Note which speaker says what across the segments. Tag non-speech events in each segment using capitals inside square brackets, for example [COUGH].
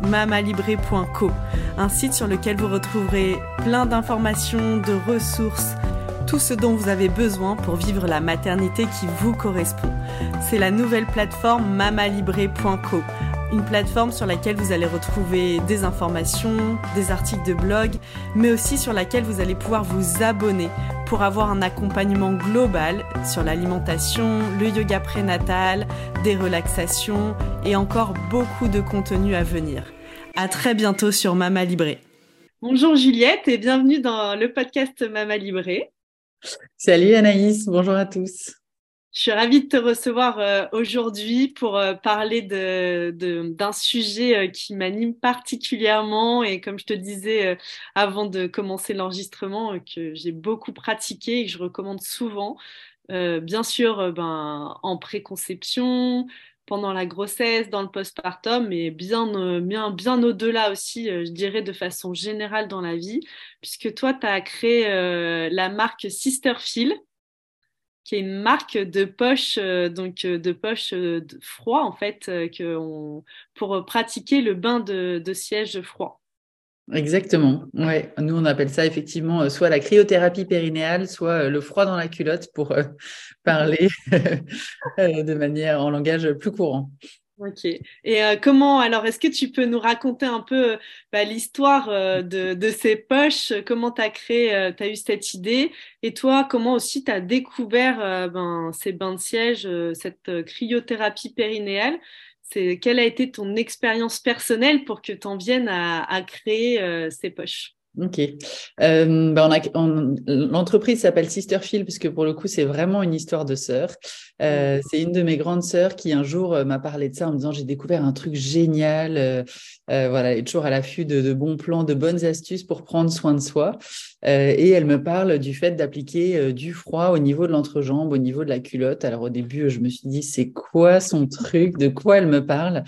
Speaker 1: mamalibré.co, un site sur lequel vous retrouverez plein d'informations, de ressources, tout ce dont vous avez besoin pour vivre la maternité qui vous correspond. C'est la nouvelle plateforme mamalibré.co, une plateforme sur laquelle vous allez retrouver des informations, des articles de blog, mais aussi sur laquelle vous allez pouvoir vous abonner pour avoir un accompagnement global sur l'alimentation, le yoga prénatal, des relaxations et encore beaucoup de contenu à venir. À très bientôt sur Mama Libré. Bonjour Juliette et bienvenue dans le podcast Mama Libré.
Speaker 2: Salut Anaïs, bonjour à tous.
Speaker 1: Je suis ravie de te recevoir euh, aujourd'hui pour euh, parler d'un de, d'un sujet euh, qui m'anime particulièrement et comme je te disais avant de commencer l'enregistrement, que j'ai beaucoup pratiqué et que je recommande souvent. Bien sûr, ben, en préconception, pendant la grossesse, dans le postpartum, mais bien, euh, bien, bien au-delà aussi, euh, je dirais de façon générale dans la vie, puisque toi, tu as créé euh, la marque Sister Feel, qui est une marque de poche, donc de poche froid en fait, que on, pour pratiquer le bain de, de siège froid.
Speaker 2: Exactement. Ouais, nous on appelle ça effectivement soit la cryothérapie périnéale, soit le froid dans la culotte pour parler [LAUGHS] de manière en langage plus courant.
Speaker 1: Ok. Et comment, alors, est-ce que tu peux nous raconter un peu bah, l'histoire de, de, ces poches? Comment tu as créé, tu as eu cette idée? Et toi, comment aussi tu as découvert ben, ces bains de siège, cette cryothérapie périnéale? Quelle a été ton expérience personnelle pour que tu en viennes à, créer euh, ces poches?
Speaker 2: Ok. Euh, ben L'entreprise s'appelle Sisterfield parce que pour le coup, c'est vraiment une histoire de sœur. Euh, c'est une de mes grandes sœurs qui un jour euh, m'a parlé de ça en me disant j'ai découvert un truc génial. Euh voilà, elle est toujours à l'affût de, de, bons plans, de bonnes astuces pour prendre soin de soi. et elle me parle du fait d'appliquer du froid au niveau de l'entrejambe, au niveau de la culotte. Alors au début, je me suis dit c'est quoi son truc, de quoi elle me parle?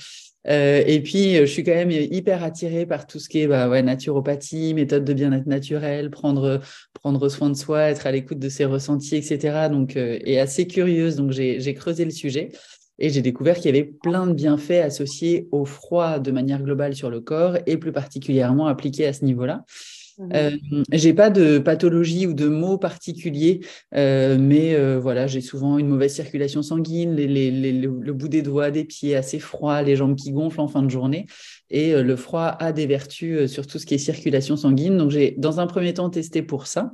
Speaker 2: Euh, et puis, je suis quand même hyper attirée par tout ce qui est bah, ouais, naturopathie, méthode de bien-être naturel, prendre, prendre soin de soi, être à l'écoute de ses ressentis, etc. Donc, euh, et assez curieuse. Donc, j'ai creusé le sujet et j'ai découvert qu'il y avait plein de bienfaits associés au froid de manière globale sur le corps et plus particulièrement appliqués à ce niveau-là. Euh, j'ai pas de pathologie ou de mots particuliers, euh, mais euh, voilà, j'ai souvent une mauvaise circulation sanguine, le bout des doigts, des pieds assez froid, les jambes qui gonflent en fin de journée. Et le froid a des vertus sur tout ce qui est circulation sanguine. Donc j'ai dans un premier temps testé pour ça.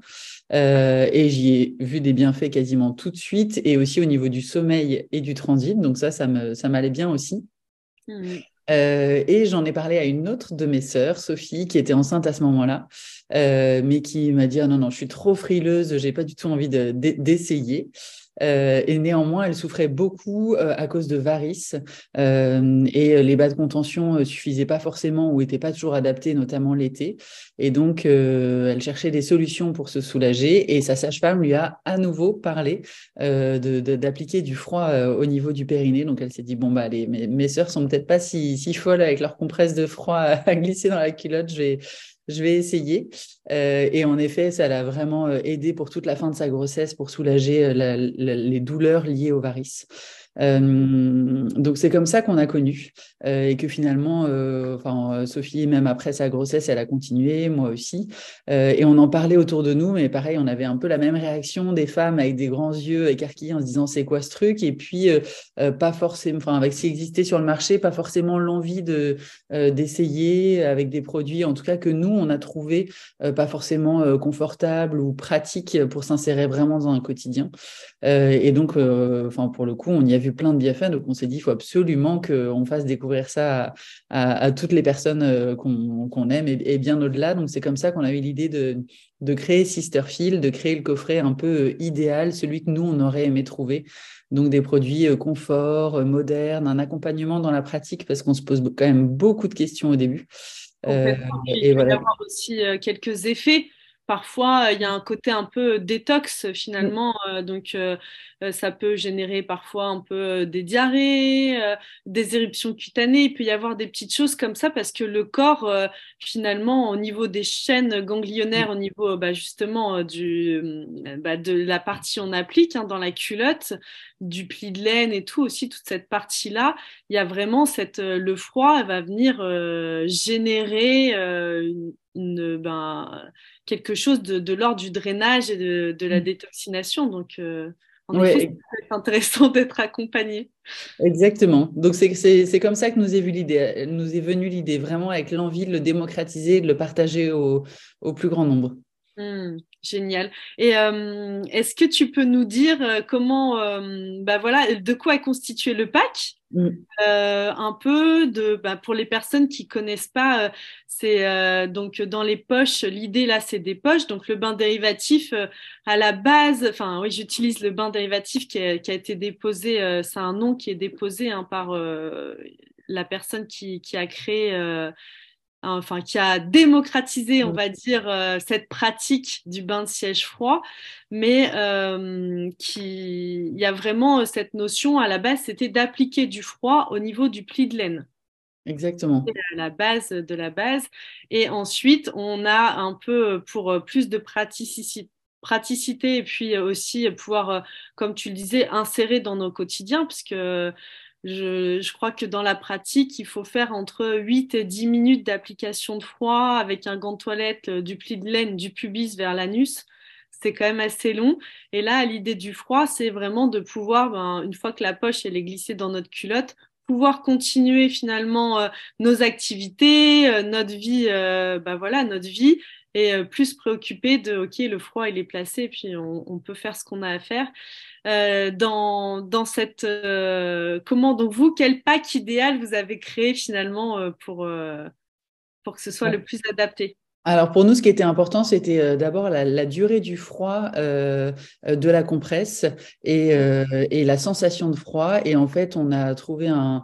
Speaker 2: et j'y ai vu des bienfaits quasiment tout de suite, et aussi au niveau du sommeil et du transit. Donc ça, ça m'allait bien aussi. Mmh. Euh, et j'en ai parlé à une autre de mes sœurs, Sophie, qui était enceinte à ce moment-là, euh, mais qui m'a dit ah non non, je suis trop frileuse, j'ai pas du tout envie d'essayer. Euh, et néanmoins, elle souffrait beaucoup euh, à cause de varices euh, et les bas de contention suffisaient pas forcément ou étaient pas toujours adaptés, notamment l'été. Et donc, elle cherchait des solutions pour se soulager et sa sage-femme lui a à nouveau parlé d'appliquer du froid au niveau du périnée. Donc, elle s'est dit bon bah allez, mes, mes sœurs sont peut-être pas si, folles avec leur compresse de froid [LAUGHS] à glisser dans la culotte. Je vais je vais essayer. Euh, et en effet, ça l'a vraiment euh, aidé pour toute la fin de sa grossesse pour soulager euh, les douleurs liées aux varices. Euh, donc c'est comme ça qu'on a connu euh, et que finalement, euh, enfin Sophie même après sa grossesse, elle a continué, moi aussi, et on en parlait autour de nous, mais pareil, on avait un peu la même réaction des femmes avec des grands yeux écarquillés en se disant c'est quoi ce truc? Et puis pas forcément, enfin avec ce qui existait sur le marché, pas forcément l'envie de d'essayer avec des produits, en tout cas que nous on a trouvé pas forcément confortable ou pratique pour s'insérer vraiment dans un quotidien. et donc, enfin pour le coup, on y avait vu plein de bienfaits, donc on s'est dit il faut absolument qu'on fasse découvrir ça à, toutes les personnes qu'on aime et, bien au-delà. Donc c'est comme ça qu'on a eu l'idée de, de créer Sisterfield, de créer le coffret un peu idéal, celui que nous on aurait aimé trouver. Donc des produits confort, modernes, un accompagnement dans la pratique parce qu'on se pose quand même beaucoup de questions au début.
Speaker 1: et il va y avoir aussi quelques effets parfois il y a un côté un peu détox finalement, euh, donc euh, euh, ça peut générer parfois un peu des diarrhées, des éruptions cutanées. Il peut y avoir des petites choses comme ça parce que le corps finalement au niveau des chaînes ganglionnaires, au niveau bah, justement bah, de la partie on applique hein, dans la culotte, du pli de laine et tout aussi toute cette partie là, il y a vraiment le froid va venir générer une, ben, quelque chose de, l'ordre du drainage et de, la mm. détoxination. Donc, euh, en effet, c'est intéressant [LAUGHS] d'être accompagné.
Speaker 2: Exactement. Donc, c'est comme ça que nous est, l'idée, nous est venue l'idée, vraiment avec l'envie de le démocratiser, de le partager au, plus grand nombre.
Speaker 1: Mm. Génial. Et euh, est-ce que tu peux nous dire euh, comment, bah voilà, de quoi est constitué le pack Mm. Euh, un peu de bah, pour les personnes qui connaissent pas, euh, c'est euh, donc dans les poches. L'idée là, c'est des poches. Donc le bain dérivatif à la base, enfin oui, j'utilise le bain dérivatif qui a, qui a été déposé. c'est un nom qui est déposé hein, par la personne qui, qui a créé enfin qui a démocratisé, on mm. va dire, euh, cette pratique du bain de siège froid, mais euh, qui, il y a vraiment euh, cette notion à la base, c'était d'appliquer du froid au niveau du pli de laine.
Speaker 2: Exactement.
Speaker 1: La base de la base. Et ensuite, on a un peu pour plus de praticité, praticité et puis aussi pouvoir, comme tu le disais, insérer dans nos quotidiens, puisque je, crois que dans la pratique, il faut faire entre 8 et 10 minutes d'application de froid avec un gant de toilette, euh, du pli de laine, du pubis vers l'anus. C'est quand même assez long. Et là, l'idée du froid, c'est vraiment de pouvoir, ben, une fois que la poche elle est glissée dans notre culotte, pouvoir continuer finalement euh, nos activités, euh, notre vie, ben voilà, notre vie, et plus préoccupé de ok le froid il est placé, puis on peut faire ce qu'on a à faire. Euh, dans, dans cette euh, comment donc vous quel pack idéal vous avez créé finalement euh, pour pour que ce soit le plus adapté?
Speaker 2: Alors pour nous, ce qui était important, c'était euh, d'abord la, durée du froid euh, euh, de la compresse et, la sensation de froid. Et en fait, on a trouvé un,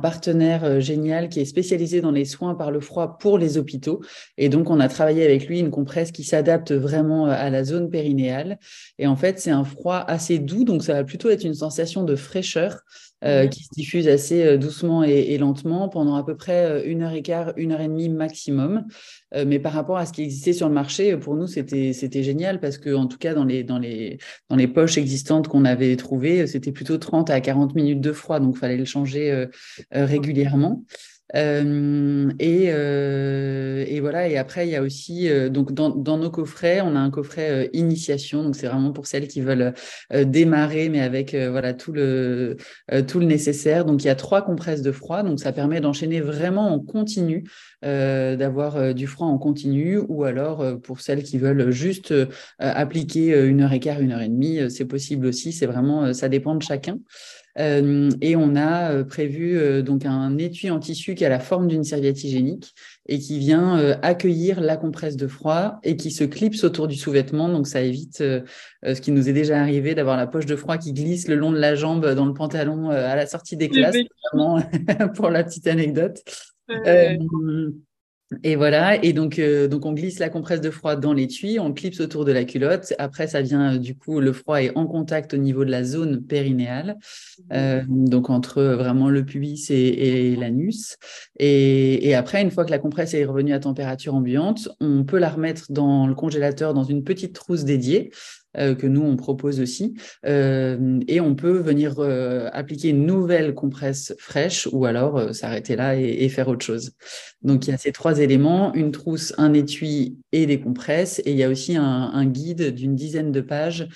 Speaker 2: partenaire génial qui est spécialisé dans les soins par le froid pour les hôpitaux. Et donc, on a travaillé avec lui une compresse qui s'adapte vraiment à la zone périnéale. Et en fait, c'est un froid assez doux, donc ça va plutôt être une sensation de fraîcheur. Mhm. qui se diffuse assez doucement et, lentement pendant à peu près une heure et quart, une heure et demie maximum. mais par rapport à ce qui existait sur le marché, pour nous, c'était, c'était génial parce que, en tout cas, dans les, dans les, dans les poches existantes qu'on avait trouvées, c'était plutôt 30 à 40 minutes de froid. Donc, il fallait le changer euh, euh, régulièrement. Euh, et, euh, et, voilà. Et après, il y a aussi euh, donc dans, dans, nos coffrets, on a un coffret initiation. Donc c'est vraiment pour celles qui veulent démarrer, mais avec voilà tout le tout le nécessaire. Donc il y a trois compresses de froid. Donc ça permet d'enchaîner vraiment en continu, d'avoir du froid en continu, ou alors pour celles qui veulent juste appliquer une heure et quart, une heure et demie, c'est possible aussi. C'est vraiment ça dépend de chacun. Euh, et on a euh, prévu euh, donc un étui en tissu qui a la forme d'une serviette hygiénique et qui vient accueillir la compresse de froid et qui se clipse autour du sous-vêtement. Donc ça évite ce qui nous est déjà arrivé d'avoir la poche de froid qui glisse le long de la jambe dans le pantalon à la sortie des classes, [LAUGHS] pour la petite anecdote. Et voilà, et donc, euh, donc on glisse la compresse de froid dans l'étui, on clipse autour de la culotte. Après, ça vient, du coup, le froid est en contact au niveau de la zone périnéale, euh, donc entre vraiment le pubis et, l'anus. Et, et, après, une fois que la compresse est revenue à température ambiante, on peut la remettre dans le congélateur dans une petite trousse dédiée. Euh, que nous, on propose aussi. Euh, et on peut venir euh, appliquer une nouvelle compresse fraîche ou alors s'arrêter là et, faire autre chose. Donc, il y a ces trois éléments, une trousse, un étui et des compresses. Et il y a aussi un, guide d'une dizaine de pages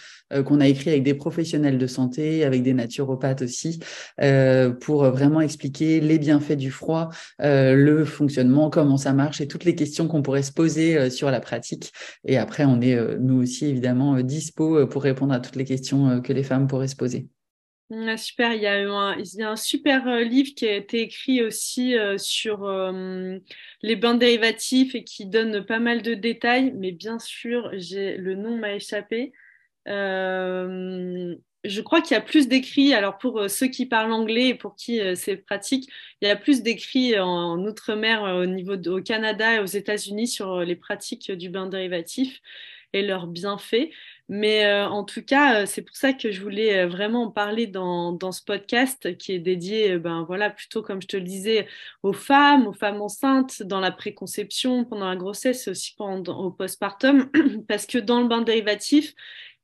Speaker 2: qu'on a écrit avec des professionnels de santé, avec des naturopathes aussi, pour vraiment expliquer les bienfaits du froid, le fonctionnement, comment ça marche et toutes les questions qu'on pourrait se poser sur la pratique. Et après, on est, nous aussi, évidemment, 10 euh, pour répondre à toutes les questions euh, que les femmes pourraient se poser.
Speaker 1: super, il y, a un, super euh, livre qui a été écrit aussi euh, sur euh, les bains dérivatifs et qui donne pas mal de détails, mais bien sûr, le nom m'a échappé. Je crois qu'il y a plus d'écrits, alors pour ceux qui parlent anglais et pour qui c'est pratique, il y a plus d'écrits en, outre-mer au niveau au Canada et aux États-Unis sur les pratiques du bain dérivatif et leurs bienfaits. Mais euh, en tout cas, euh, c'est pour ça que je voulais euh, vraiment en parler dans, ce podcast qui est dédié, ben voilà, plutôt comme je te le disais, aux femmes, aux femmes enceintes, dans la préconception, pendant la grossesse aussi pendant, au postpartum, [CLEARS THROAT] parce que dans le bain dérivatif,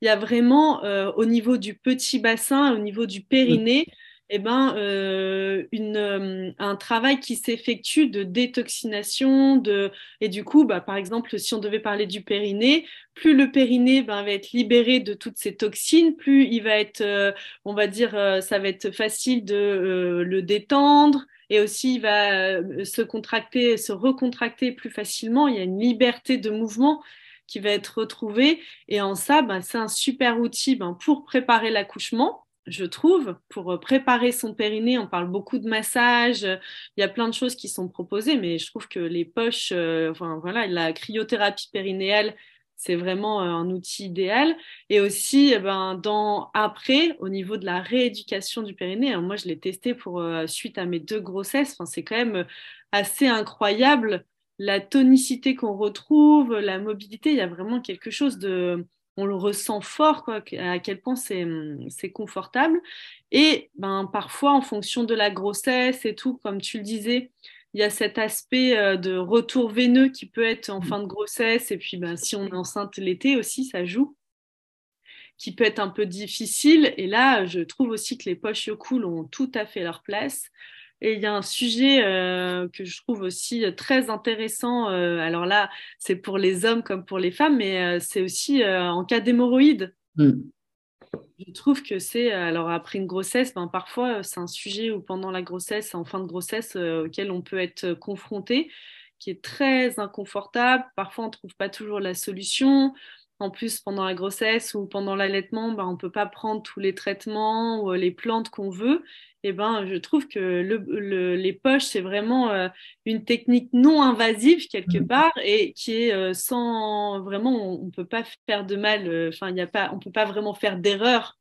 Speaker 1: il y a vraiment au niveau du petit bassin, au niveau du périnée, eh ben, euh, une, euh, un travail qui s'effectue de détoxination. De... Et du coup, bah, par exemple, si on devait parler du périnée, plus le périnée ben, va être libéré de toutes ces toxines, plus il va être, euh, on va dire, ça va être facile de le détendre. Et aussi, il va se contracter, se recontracter plus facilement. Il y a une liberté de mouvement qui va être retrouvée. Et en ça, ben, c'est un super outil ben, pour préparer l'accouchement je trouve, pour euh, préparer son périnée. On parle beaucoup de massage, il y a plein de choses qui sont proposées, mais je trouve que les poches, euh, voilà, la cryothérapie périnéale, c'est vraiment euh, un outil idéal. Et aussi, eh ben, dans, après, au niveau de la rééducation du périnée, hein, moi je l'ai testé pour, suite à mes deux grossesses, enfin, c'est quand même assez incroyable la tonicité qu'on retrouve, la mobilité, il y a vraiment quelque chose de on le ressent fort, quoi, à quel point c'est confortable. Et ben, parfois, en fonction de la grossesse et tout, comme tu le disais, il y a cet aspect euh, de retour veineux qui peut être en fin de grossesse. Et puis, ben, si on est enceinte l'été aussi, ça joue qui peut être un peu difficile. Et là, je trouve aussi que les poches Yocool ont tout à fait leur place. Et il y a un sujet euh, que je trouve aussi euh, très intéressant. Euh, alors là, c'est pour les hommes comme pour les femmes, mais c'est aussi en cas d'hémorroïdes. Mm. Je trouve que c'est, alors après une grossesse, ben, parfois c'est un sujet où pendant la grossesse, en fin de grossesse, auquel on peut être confronté, qui est très inconfortable. Parfois, on ne trouve pas toujours la solution. En plus, pendant la grossesse ou pendant l'allaitement, ben, on ne peut pas prendre tous les traitements ou les plantes qu'on veut. Et ben, je trouve que le, les poches, c'est vraiment euh, une technique non invasive quelque mmh. part et qui est euh, sans vraiment, on ne peut pas faire de mal, euh, enfin, il a pas, on ne peut pas vraiment faire d'erreur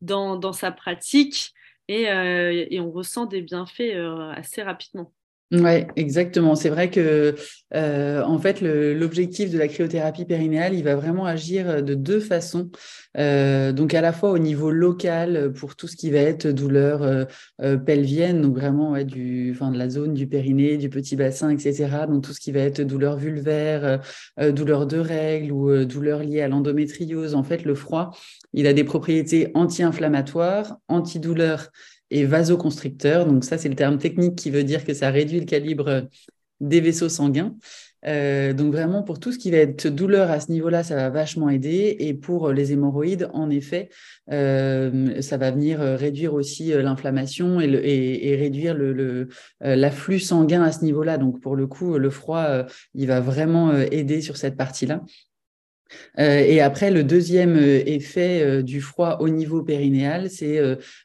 Speaker 1: dans, dans, sa pratique et, et, on ressent des bienfaits assez rapidement.
Speaker 2: Oui, exactement. C'est vrai que euh, en fait, l'objectif de la cryothérapie périnéale, il va vraiment agir de deux façons. Euh, donc à la fois au niveau local pour tout ce qui va être douleur euh, pelvienne, donc vraiment du, de la zone du périnée, du petit bassin, etc. Donc tout ce qui va être douleur vulvaire, douleur de règles ou douleur liée à l'endométriose. En fait, le froid, il a des propriétés anti-inflammatoires, antidouleurs et vasoconstricteur. Donc ça, c'est le terme technique qui veut dire que ça réduit le calibre des vaisseaux sanguins. Euh, donc vraiment, pour tout ce qui va être douleur à ce niveau-là, ça va vachement aider. Et pour les hémorroïdes, en effet, euh, ça va venir réduire aussi euh, l'inflammation et, réduire l'afflux sanguin à ce niveau-là. Donc pour le coup, le froid, il va vraiment aider sur cette partie-là. Euh, et après, le deuxième euh, effet euh, du froid au niveau périnéal, c'est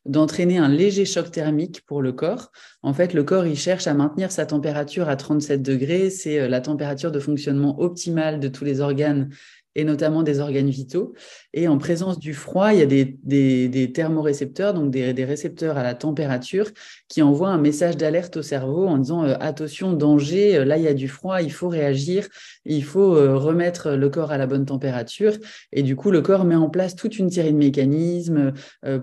Speaker 2: d'entraîner un léger choc thermique pour le corps. En fait, le corps, il cherche à maintenir sa température à 37 degrés. C'est la température de fonctionnement optimale de tous les organes et notamment des organes vitaux. Et en présence du froid, il y a des, thermorécepteurs, donc des, des, récepteurs à la température, qui envoient un message d'alerte au cerveau en disant attention, danger, là il y a du froid, il faut réagir, il faut euh, remettre le corps à la bonne température. Et du coup, le corps met en place toute une série de mécanismes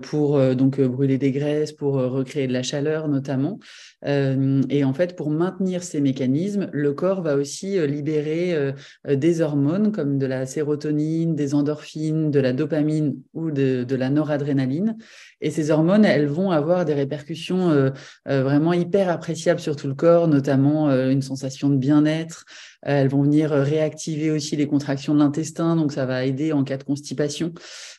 Speaker 2: pour donc brûler des graisses, pour recréer de la chaleur notamment. et en fait, pour maintenir ces mécanismes, le corps va aussi libérer des hormones comme de la sérotonine, des endorphines, de la dopamine ou de, la noradrénaline. Et ces hormones, elles vont avoir des répercussions euh, euh, vraiment hyper appréciables sur tout le corps, notamment euh, une sensation de bien-être, elles vont venir réactiver aussi les contractions de l'intestin, donc ça va aider en cas de constipation.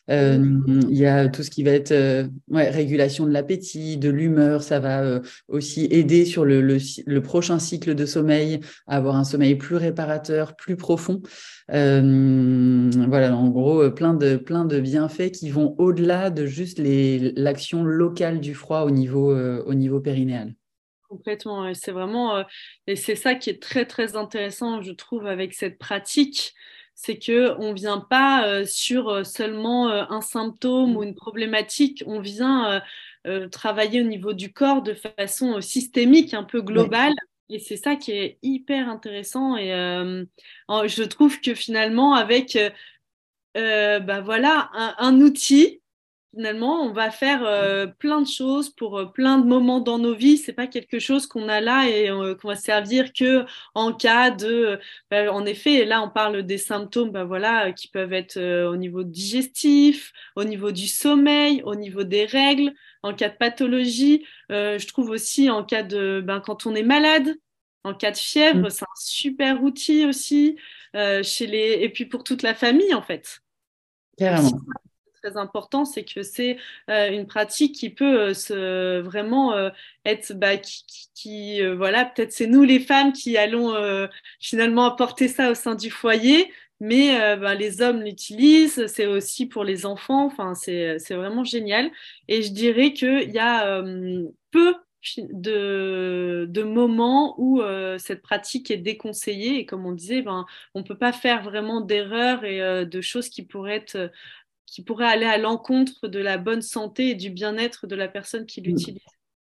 Speaker 2: il y a tout ce qui va être régulation de l'appétit, de l'humeur, ça va aussi aider sur le, le, prochain cycle de sommeil à avoir un sommeil plus réparateur, plus profond. voilà, en gros, plein de, plein de bienfaits qui vont au-delà de juste l'action locale du froid au niveau, au niveau périnéal.
Speaker 1: Complètement. C'est vraiment, euh, et c'est ça qui est très très intéressant, je trouve, avec cette pratique, c'est que on vient pas euh, sur euh, seulement un symptôme ou une problématique, on vient travailler au niveau du corps de façon systémique, un peu globale. Et c'est ça qui est hyper intéressant. Et je trouve que finalement, avec bah voilà, un outil finalement, on va faire euh, plein de choses pour euh, plein de moments dans nos vies. C'est pas quelque chose qu'on a là et euh, qu'on va servir que en cas de. Bah, en effet, là, on parle des symptômes, bah, voilà, qui peuvent être au niveau digestif, au niveau du sommeil, au niveau des règles, en cas de pathologie. je trouve aussi en cas de, ben, quand on est malade, en cas de fièvre, mmh. c'est un super outil aussi chez les et puis pour toute la famille en fait.
Speaker 2: Carrément
Speaker 1: très important, c'est que c'est euh, une pratique qui peut euh, se, vraiment euh, être, bah, qui, voilà, peut-être c'est nous les femmes qui allons finalement apporter ça au sein du foyer, mais bah, les hommes l'utilisent, c'est aussi pour les enfants, enfin, c'est vraiment génial. Et je dirais qu'il y a peu de, moments où cette pratique est déconseillée et comme on disait, ben, on ne peut pas faire vraiment d'erreurs et de choses qui pourraient être qui pourrait aller à l'encontre de la bonne santé et du bien-être de la personne qui mm. l'utilise.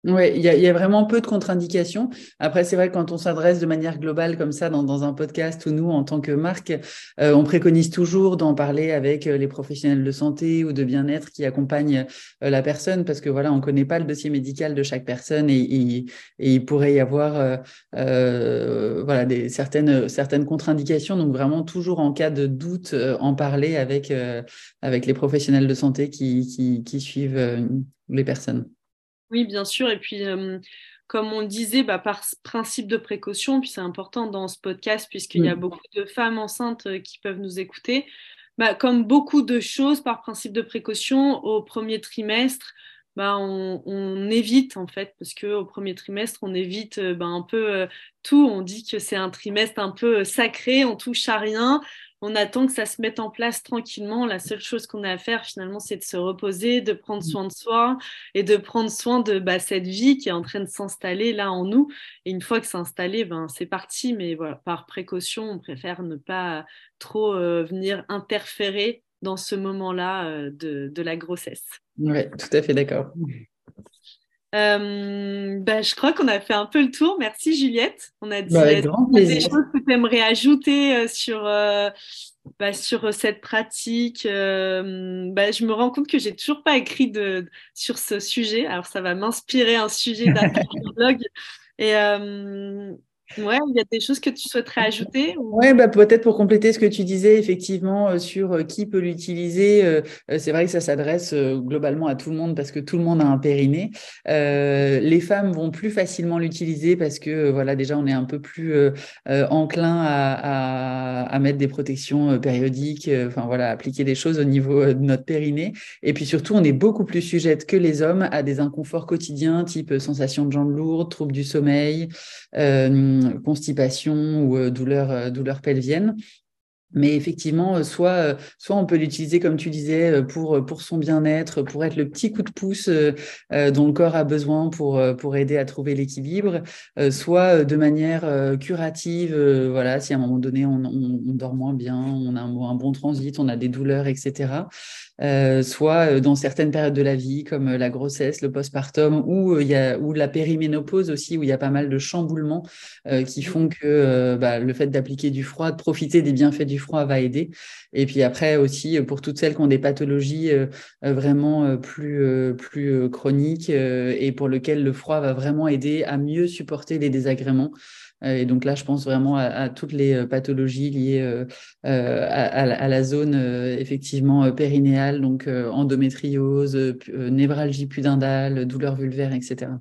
Speaker 2: Oui, il y, a vraiment peu de contre-indications. Après, c'est vrai que quand on s'adresse de manière globale comme ça dans, un podcast ou nous, en tant que marque, euh, on préconise toujours d'en parler avec euh, les professionnels de santé ou de bien-être qui accompagnent euh, la personne parce que voilà, on ne connaît pas le dossier médical de chaque personne et, il pourrait y avoir voilà, des, certaines, certaines contre-indications. Donc vraiment, toujours en cas de doute, en parler avec, avec les professionnels de santé qui, qui suivent les personnes.
Speaker 1: Oui, bien sûr. Et puis, euh, comme on disait, bah, par principe de précaution, puis c'est important dans ce podcast, puisqu'il y a beaucoup de femmes enceintes euh, qui peuvent nous écouter, bah, comme beaucoup de choses, par principe de précaution, au premier trimestre, bah, on, évite en fait, parce qu'au premier trimestre, on évite euh, bah, un peu tout. On dit que c'est un trimestre un peu sacré, on touche à rien on attend que ça se mette en place tranquillement. La seule chose qu'on a à faire finalement, c'est de se reposer, de prendre soin de soi et de prendre soin de bah, cette vie qui est en train de s'installer là en nous. Et une fois que c'est installé, ben, c'est parti. Mais par précaution, on préfère ne pas trop euh, venir interférer dans ce moment-là euh, de, la grossesse.
Speaker 2: Oui, tout à fait d'accord.
Speaker 1: Euh, bah, je crois qu'on a fait un peu le tour. Merci Juliette. On a dit bah, des choses que tu aimerais ajouter euh, sur, euh, bah, sur cette pratique. je me rends compte que j'ai toujours pas écrit de, sur ce sujet. Alors ça va m'inspirer un sujet d'un [LAUGHS] blog. Et, Ouais, il y a des choses que tu souhaiterais ajouter
Speaker 2: Oui, bah, peut-être pour compléter ce que tu disais, effectivement, euh, sur euh, qui peut l'utiliser. Euh, c'est vrai que ça s'adresse globalement à tout le monde parce que tout le monde a un périnée. les femmes vont plus facilement l'utiliser parce que, voilà, déjà, on est un peu plus enclin à, à, mettre des protections périodiques, enfin, voilà, appliquer des choses au niveau de notre périnée. Et puis surtout, on est beaucoup plus sujette que les hommes à des inconforts quotidiens, type sensation de jambes lourdes, troubles du sommeil constipation ou euh, douleur, euh, douleur pelvienne. Mais effectivement, euh, soit, soit on peut l'utiliser, comme tu disais, pour, pour son bien-être, pour être le petit coup de pouce dont le corps a besoin pour, pour aider à trouver l'équilibre, soit de manière curative, voilà, si à un moment donné on, on, dort moins bien, on a un, un, bon transit, on a des douleurs, etc. Euh, soit euh, dans certaines périodes de la vie, comme euh, la grossesse, le postpartum, ou, il y a, ou la périménopause aussi, où il y a pas mal de chamboulements qui mmh. font que bah, le fait d'appliquer du froid, de profiter des bienfaits du froid va aider. Et puis après aussi, pour toutes celles qui ont des pathologies vraiment plus, plus chroniques et pour lesquelles le froid va vraiment aider à mieux supporter les désagréments. Euh, et donc là, je pense vraiment à, toutes les euh, pathologies liées euh, à, la zone effectivement périnéale, donc endométriose, névralgie pudendale, douleur vulvaire, etc.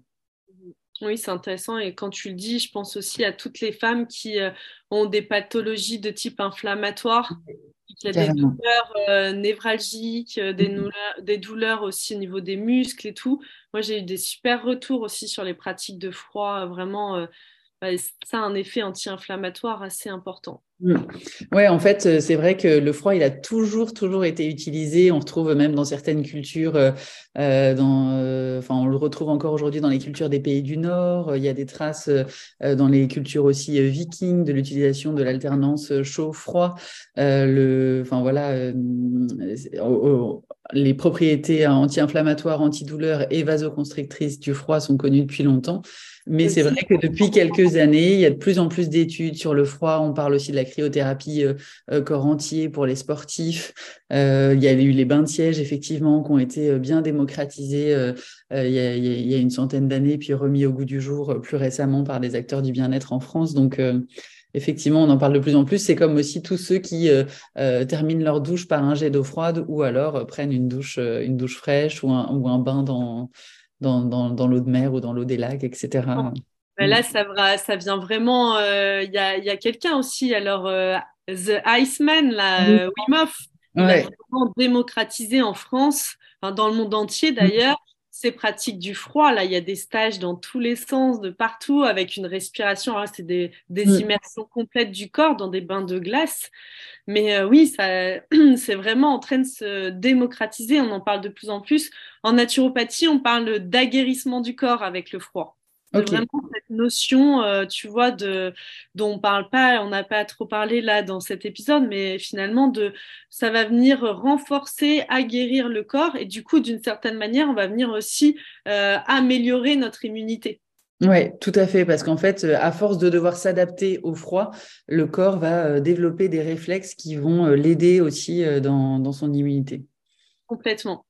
Speaker 1: Oui, c'est intéressant. Et quand tu le dis, je pense aussi à toutes les femmes qui euh, ont des pathologies de type inflammatoire, qui ont des douleurs euh, névralgiques, euh, des, douleurs, des, douleurs, aussi au niveau des muscles et tout. Moi, j'ai eu des super retours aussi sur les pratiques de froid. Vraiment, bah, ça a un effet anti-inflammatoire assez important.
Speaker 2: Mm. Ouais, en fait, euh, c'est vrai que le froid, il a toujours, toujours été utilisé. On retrouve même dans certaines cultures, euh, euh, enfin, on le retrouve encore aujourd'hui dans les cultures des pays du Nord. Il y a des traces dans les cultures aussi vikings de l'utilisation de l'alternance chaud-froid. le, enfin voilà, les propriétés anti-inflammatoires, antidouleurs et vasoconstrictrices du froid sont connues depuis longtemps. Mais c'est vrai que depuis quelques années, il y a de plus en plus d'études sur le froid. On parle aussi de la cryothérapie euh, euh, corps entier pour les sportifs. Euh, il y a eu les bains de siège, effectivement, qui ont été bien démocratisés il y, a, il, y a, une centaine d'années, puis remis au goût du jour plus récemment par des acteurs du bien-être en France. Donc, effectivement, on en parle de plus en plus. C'est comme aussi tous ceux qui terminent leur douche par un jet d'eau froide ou alors prennent une douche, une douche fraîche ou un, ou un bain dans dans, dans, l'eau de mer ou dans l'eau des lacs, etc.
Speaker 1: Ben là, ça, ça vient vraiment. Euh, il y a, y a quelqu'un aussi, alors euh, The Iceman, la euh, Wim Hof, a vraiment démocratisé en France, dans le monde entier d'ailleurs, ces pratiques du froid. Là, il y a des stages dans tous les sens, de partout, avec une respiration. c'est des, des mm. immersions complètes du corps dans des bains de glace. Mais oui, ça, [CLEARS THROAT] c'est vraiment en train de se démocratiser. On en parle de plus en plus. En naturopathie, on parle d'aguerrissement du corps avec le froid. Vraiment cette notion, euh, tu vois, de, dont on parle pas, on n'a pas trop parlé là dans cet épisode, mais finalement, de, ça va venir renforcer, aguerrir le corps et du coup, d'une certaine manière, on va venir aussi euh, améliorer notre immunité.
Speaker 2: Oui, tout à fait, parce qu'en fait, à force de devoir s'adapter au froid, le corps va euh, développer des réflexes qui vont l'aider aussi dans son immunité.
Speaker 1: Complètement.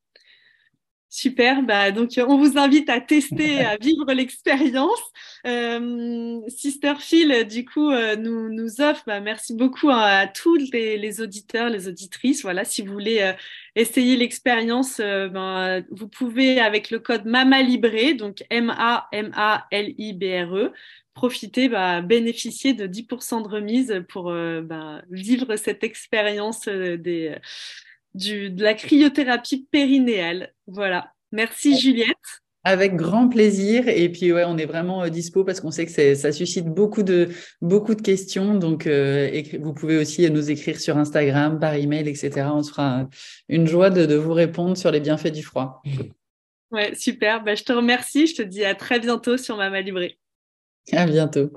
Speaker 1: Super, bah, donc on vous invite à tester, à [LAUGHS] vivre l'expérience. Euh, Sister Phil, du coup, euh, nous, nous offre, bah, merci beaucoup à, tous les, auditeurs, les auditrices. Voilà, si vous voulez euh, essayer l'expérience, ben, vous pouvez avec le code MAMALIBRE, donc M-A-M-A-L-I-B-R-E, profiter, bah, bénéficier de 10% de remise pour vivre cette expérience des de la cryothérapie périnéale. Voilà. Merci Juliette.
Speaker 2: Avec grand plaisir. Et puis, ouais, on est vraiment euh, dispo parce qu'on sait que ça suscite beaucoup de, beaucoup de questions. Donc, euh, vous pouvez aussi nous écrire sur Instagram, par email, etc. On se fera une joie de, vous répondre sur les bienfaits du froid.
Speaker 1: Ouais, super. Bah, je te remercie. Je te dis à très bientôt sur Mama Libré.
Speaker 2: À bientôt.